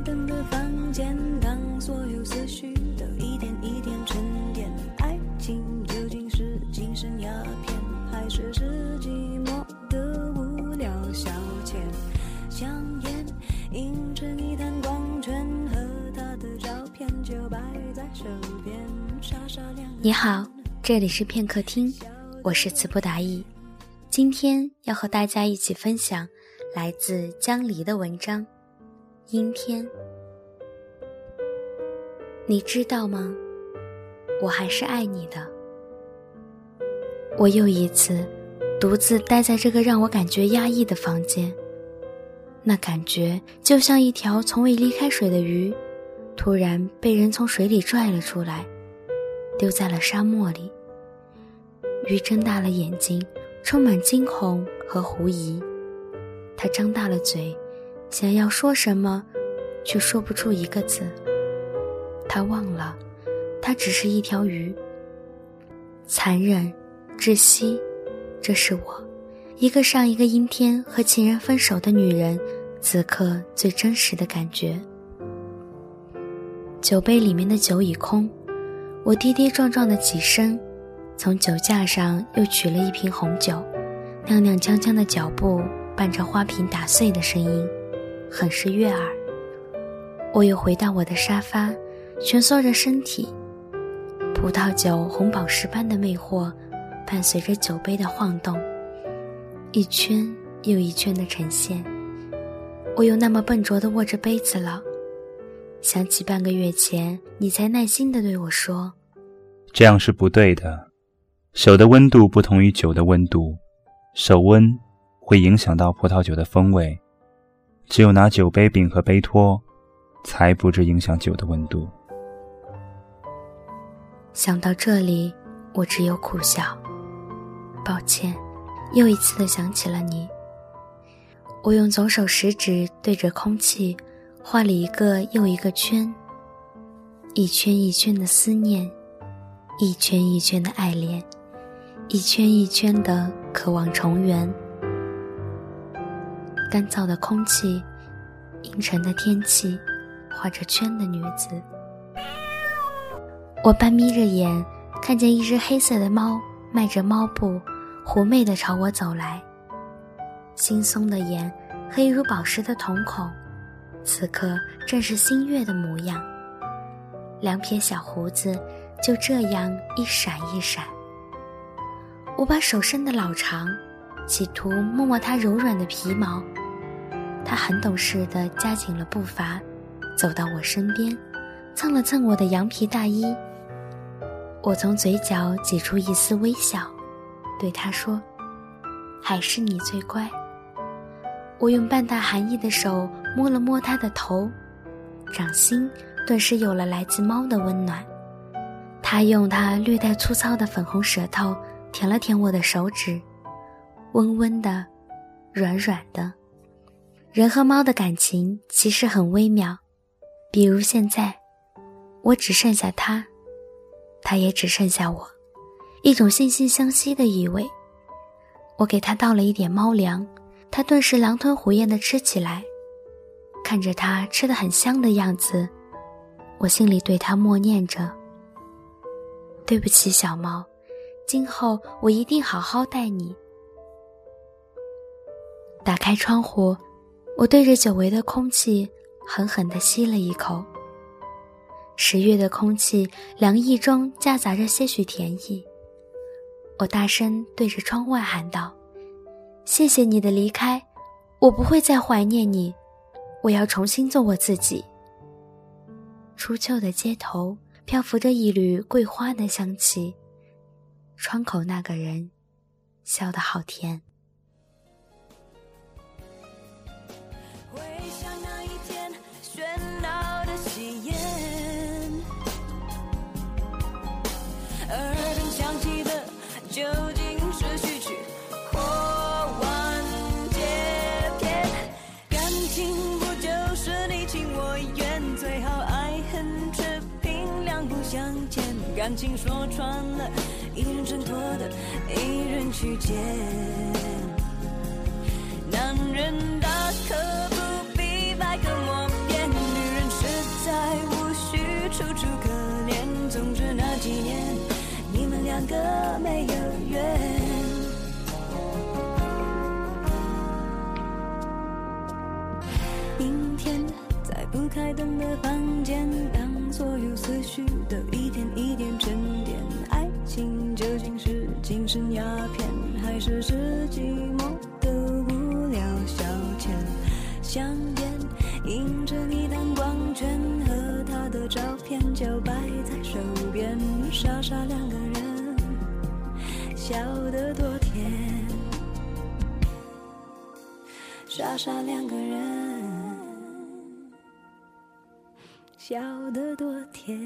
台灯的房间，当所有思绪都一点一点沉淀，爱情究竟是精神鸦片，还是是寂寞的无聊消遣？香烟映成一滩光圈，和他的照片就摆在手边，傻傻两。你好，这里是片刻听，我是词不达意，今天要和大家一起分享来自江离的文章。阴天，你知道吗？我还是爱你的。我又一次独自待在这个让我感觉压抑的房间，那感觉就像一条从未离开水的鱼，突然被人从水里拽了出来，丢在了沙漠里。鱼睁大了眼睛，充满惊恐和狐疑，它张大了嘴。想要说什么，却说不出一个字。他忘了，他只是一条鱼。残忍，窒息，这是我，一个上一个阴天和情人分手的女人，此刻最真实的感觉。酒杯里面的酒已空，我跌跌撞撞的起身，从酒架上又取了一瓶红酒，踉踉跄跄的脚步伴着花瓶打碎的声音。很是悦耳。我又回到我的沙发，蜷缩着身体，葡萄酒红宝石般的魅惑，伴随着酒杯的晃动，一圈又一圈的呈现。我又那么笨拙的握着杯子了。想起半个月前，你才耐心的对我说：“这样是不对的，手的温度不同于酒的温度，手温会影响到葡萄酒的风味。”只有拿酒杯柄和杯托，才不致影响酒的温度。想到这里，我只有苦笑。抱歉，又一次的想起了你。我用左手食指对着空气画了一个又一个圈，一圈一圈的思念，一圈一圈的爱恋，一圈一圈的渴望重圆。干燥的空气，阴沉的天气，画着圈的女子。我半眯着眼，看见一只黑色的猫迈着猫步，狐媚地朝我走来。惺忪的眼，黑如宝石的瞳孔，此刻正是新月的模样。两撇小胡子就这样一闪一闪。我把手伸得老长，企图摸摸它柔软的皮毛。他很懂事的加紧了步伐，走到我身边，蹭了蹭我的羊皮大衣。我从嘴角挤出一丝微笑，对他说：“还是你最乖。”我用半带寒意的手摸了摸他的头，掌心顿时有了来自猫的温暖。他用他略带粗糙的粉红舌头舔了舔我的手指，温温的，软软的。人和猫的感情其实很微妙，比如现在，我只剩下它，它也只剩下我，一种惺惺相惜的意味。我给它倒了一点猫粮，它顿时狼吞虎咽地吃起来。看着它吃得很香的样子，我心里对它默念着：“对不起，小猫，今后我一定好好待你。”打开窗户。我对着久违的空气狠狠地吸了一口。十月的空气凉意中夹杂着些许甜意。我大声对着窗外喊道：“谢谢你的离开，我不会再怀念你，我要重新做我自己。”初秋的街头漂浮着一缕桂花的香气，窗口那个人笑得好甜。体眼耳边响起的究竟是序曲或完结篇感情不就是你情我愿最好爱恨扯平两不相欠感情说穿了一人挣脱的一人去捡男人大可不必百口莫个没有缘。明天在不开灯的房间，当所有思绪都一点一点沉淀，爱情究竟是精神鸦片，还是是寂寞的无聊消遣？香烟映着你的光圈和他的照片，就摆在手边，傻傻两个人，笑得多甜，傻傻两个人。笑得多甜。